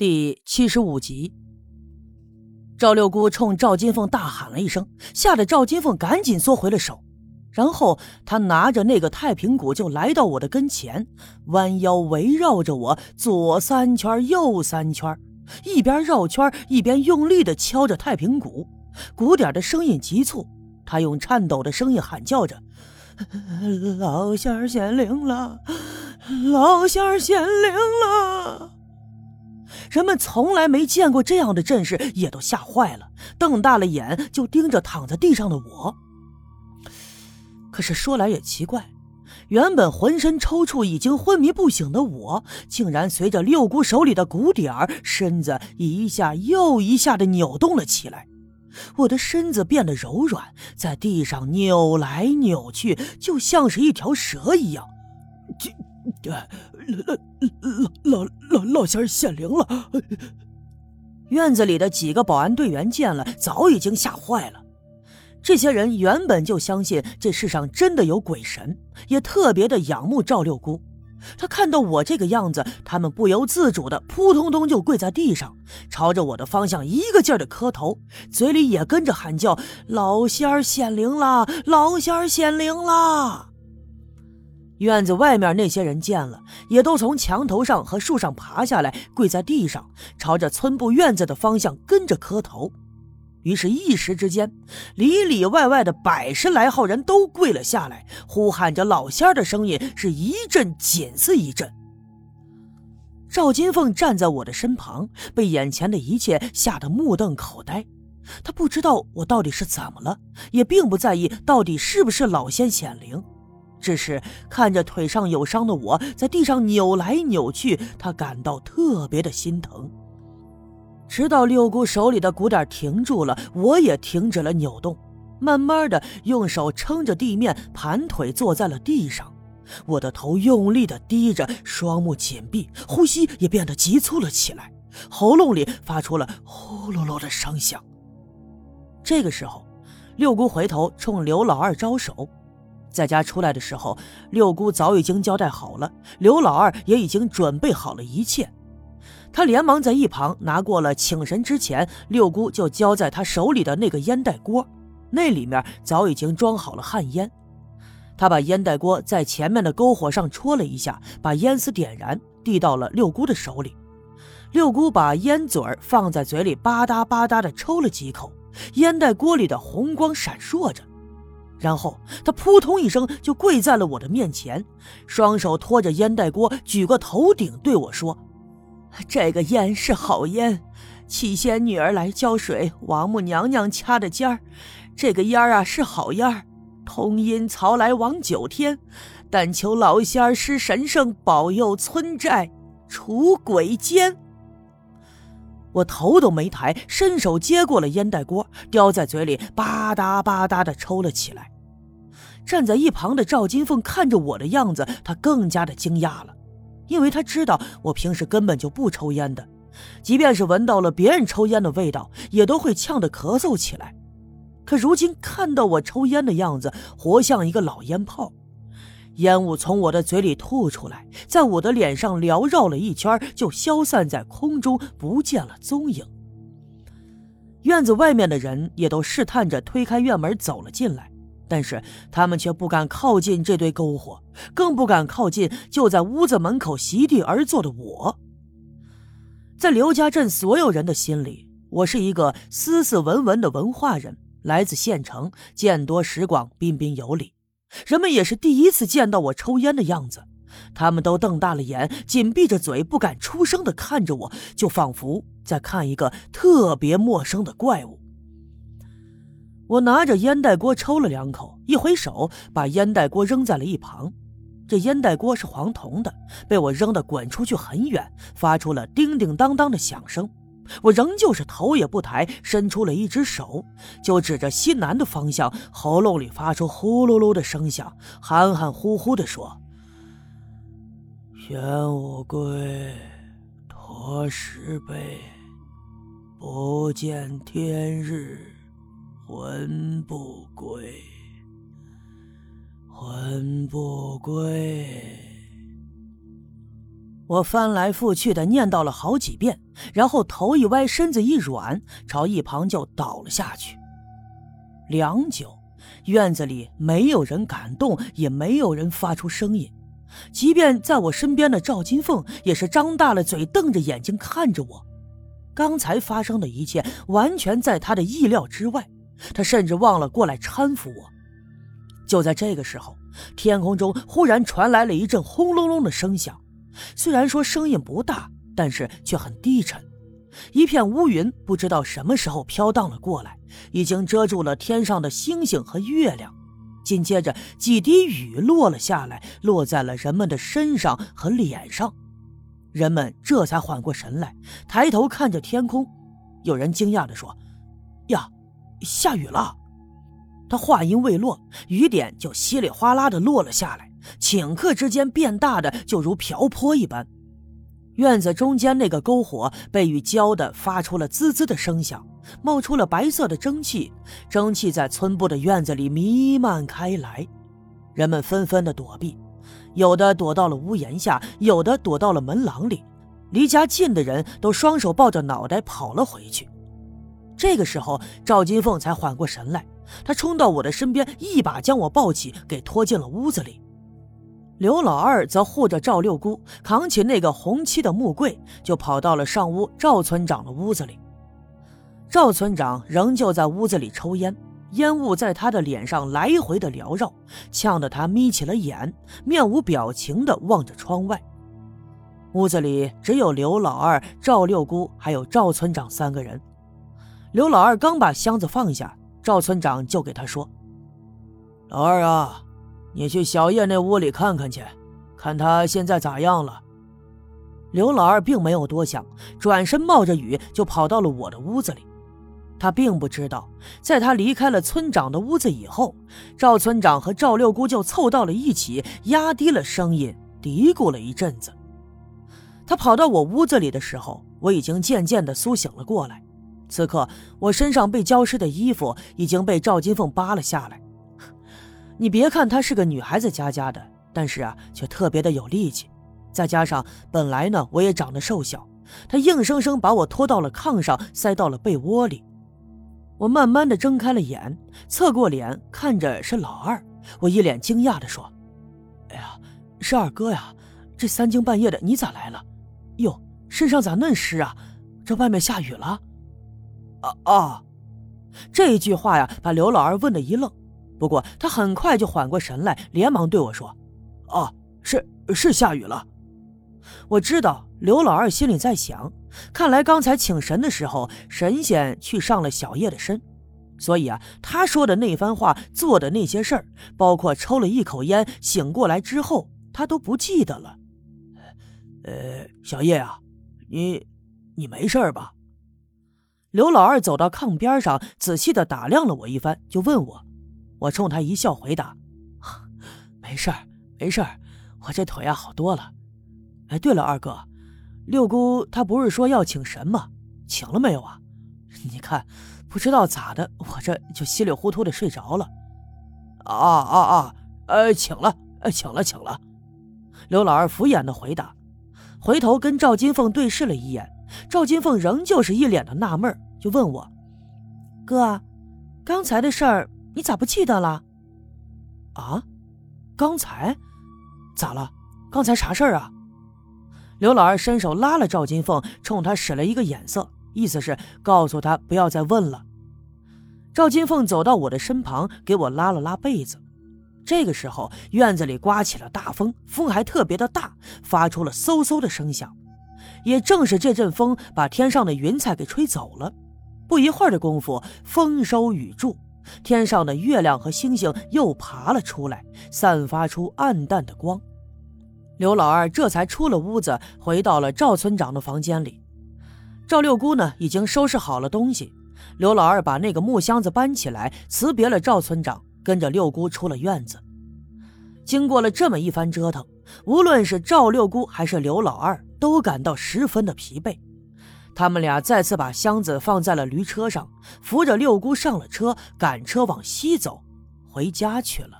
第七十五集，赵六姑冲赵金凤大喊了一声，吓得赵金凤赶紧缩回了手。然后她拿着那个太平鼓就来到我的跟前，弯腰围绕着我左三圈右三圈，一边绕圈一边用力的敲着太平鼓，鼓点的声音急促。她用颤抖的声音喊叫着：“老仙显灵了，老仙显灵了。”人们从来没见过这样的阵势，也都吓坏了，瞪大了眼就盯着躺在地上的我。可是说来也奇怪，原本浑身抽搐、已经昏迷不醒的我，竟然随着六姑手里的鼓点儿，身子一下又一下的扭动了起来。我的身子变得柔软，在地上扭来扭去，就像是一条蛇一样。这。老老老老老仙儿显灵了！院子里的几个保安队员见了，早已经吓坏了。这些人原本就相信这世上真的有鬼神，也特别的仰慕赵六姑。他看到我这个样子，他们不由自主的扑通通就跪在地上，朝着我的方向一个劲儿的磕头，嘴里也跟着喊叫：“老仙儿显灵了！老仙儿显灵了！”院子外面那些人见了，也都从墙头上和树上爬下来，跪在地上，朝着村部院子的方向跟着磕头。于是，一时之间，里里外外的百十来号人都跪了下来，呼喊着老仙儿的声音是一阵紧似一阵。赵金凤站在我的身旁，被眼前的一切吓得目瞪口呆。他不知道我到底是怎么了，也并不在意到底是不是老仙显灵。只是看着腿上有伤的我在地上扭来扭去，他感到特别的心疼。直到六姑手里的鼓点停住了，我也停止了扭动，慢慢的用手撑着地面，盘腿坐在了地上。我的头用力的低着，双目紧闭，呼吸也变得急促了起来，喉咙里发出了呼噜噜的声响。这个时候，六姑回头冲刘老二招手。在家出来的时候，六姑早已经交代好了，刘老二也已经准备好了一切。他连忙在一旁拿过了请神之前六姑就交在他手里的那个烟袋锅，那里面早已经装好了旱烟。他把烟袋锅在前面的篝火上戳了一下，把烟丝点燃，递到了六姑的手里。六姑把烟嘴放在嘴里，吧嗒吧嗒的抽了几口，烟袋锅里的红光闪烁着。然后他扑通一声就跪在了我的面前，双手托着烟袋锅，举过头顶对我说：“这个烟是好烟，七仙女儿来浇水，王母娘娘掐的尖儿。这个烟儿啊是好烟儿，通阴曹来王九天，但求老仙儿施神圣保佑村寨，除鬼奸。”我头都没抬，伸手接过了烟袋锅，叼在嘴里，吧嗒吧嗒的抽了起来。站在一旁的赵金凤看着我的样子，她更加的惊讶了，因为她知道我平时根本就不抽烟的，即便是闻到了别人抽烟的味道，也都会呛得咳嗽起来。可如今看到我抽烟的样子，活像一个老烟炮。烟雾从我的嘴里吐出来，在我的脸上缭绕了一圈，就消散在空中，不见了踪影。院子外面的人也都试探着推开院门走了进来，但是他们却不敢靠近这堆篝火，更不敢靠近就在屋子门口席地而坐的我。在刘家镇所有人的心里，我是一个斯斯文文的文化人，来自县城，见多识广，彬彬有礼。人们也是第一次见到我抽烟的样子，他们都瞪大了眼，紧闭着嘴，不敢出声的看着我，就仿佛在看一个特别陌生的怪物。我拿着烟袋锅抽了两口，一挥手把烟袋锅扔在了一旁。这烟袋锅是黄铜的，被我扔得滚出去很远，发出了叮叮当当的响声。我仍旧是头也不抬，伸出了一只手，就指着西南的方向，喉咙里发出呼噜噜的声响，含含糊糊地说：“玄武龟，托石碑，不见天日，魂不归，魂不归。”我翻来覆去的念叨了好几遍，然后头一歪，身子一软，朝一旁就倒了下去。良久，院子里没有人敢动，也没有人发出声音，即便在我身边的赵金凤也是张大了嘴，瞪着眼睛看着我。刚才发生的一切完全在他的意料之外，他甚至忘了过来搀扶我。就在这个时候，天空中忽然传来了一阵轰隆隆的声响。虽然说声音不大，但是却很低沉。一片乌云不知道什么时候飘荡了过来，已经遮住了天上的星星和月亮。紧接着，几滴雨落了下来，落在了人们的身上和脸上。人们这才缓过神来，抬头看着天空。有人惊讶地说：“呀，下雨了！”他话音未落，雨点就稀里哗啦地落了下来。顷刻之间变大的就如瓢泼一般，院子中间那个篝火被雨浇的发出了滋滋的声响，冒出了白色的蒸汽，蒸汽在村部的院子里弥漫开来，人们纷纷的躲避，有的躲到了屋檐下，有的躲到了门廊里，离家近的人都双手抱着脑袋跑了回去。这个时候，赵金凤才缓过神来，她冲到我的身边，一把将我抱起，给拖进了屋子里。刘老二则护着赵六姑，扛起那个红漆的木柜，就跑到了上屋赵村长的屋子里。赵村长仍旧在屋子里抽烟，烟雾在他的脸上来回的缭绕，呛得他眯起了眼，面无表情的望着窗外。屋子里只有刘老二、赵六姑还有赵村长三个人。刘老二刚把箱子放下，赵村长就给他说：“老二啊。”你去小叶那屋里看看去，看他现在咋样了。刘老二并没有多想，转身冒着雨就跑到了我的屋子里。他并不知道，在他离开了村长的屋子以后，赵村长和赵六姑就凑到了一起，压低了声音嘀咕了一阵子。他跑到我屋子里的时候，我已经渐渐的苏醒了过来。此刻，我身上被浇湿的衣服已经被赵金凤扒了下来。你别看她是个女孩子家家的，但是啊，却特别的有力气。再加上本来呢，我也长得瘦小，她硬生生把我拖到了炕上，塞到了被窝里。我慢慢的睁开了眼，侧过脸看着是老二，我一脸惊讶的说：“哎呀，是二哥呀！这三更半夜的你咋来了？哟，身上咋嫩湿啊？这外面下雨了？”啊啊！这一句话呀，把刘老二问的一愣。不过他很快就缓过神来，连忙对我说：“哦，是是下雨了。”我知道刘老二心里在想，看来刚才请神的时候，神仙去上了小叶的身，所以啊，他说的那番话，做的那些事儿，包括抽了一口烟醒过来之后，他都不记得了。呃，小叶啊，你你没事吧？刘老二走到炕边上，仔细的打量了我一番，就问我。我冲他一笑，回答：“没事儿，没事儿，我这腿啊好多了。哎，对了，二哥，六姑她不是说要请神吗？请了没有啊？你看，不知道咋的，我这就稀里糊涂的睡着了。啊啊啊！呃，请了，呃，请了，请了。”刘老二敷衍的回答，回头跟赵金凤对视了一眼，赵金凤仍旧是一脸的纳闷，就问我：“哥，刚才的事儿。”你咋不记得了？啊，刚才咋了？刚才啥事儿啊？刘老二伸手拉了赵金凤，冲他使了一个眼色，意思是告诉他不要再问了。赵金凤走到我的身旁，给我拉了拉被子。这个时候，院子里刮起了大风，风还特别的大，发出了嗖嗖的声响。也正是这阵风，把天上的云彩给吹走了。不一会儿的功夫，风收雨住。天上的月亮和星星又爬了出来，散发出暗淡的光。刘老二这才出了屋子，回到了赵村长的房间里。赵六姑呢，已经收拾好了东西。刘老二把那个木箱子搬起来，辞别了赵村长，跟着六姑出了院子。经过了这么一番折腾，无论是赵六姑还是刘老二，都感到十分的疲惫。他们俩再次把箱子放在了驴车上，扶着六姑上了车，赶车往西走，回家去了。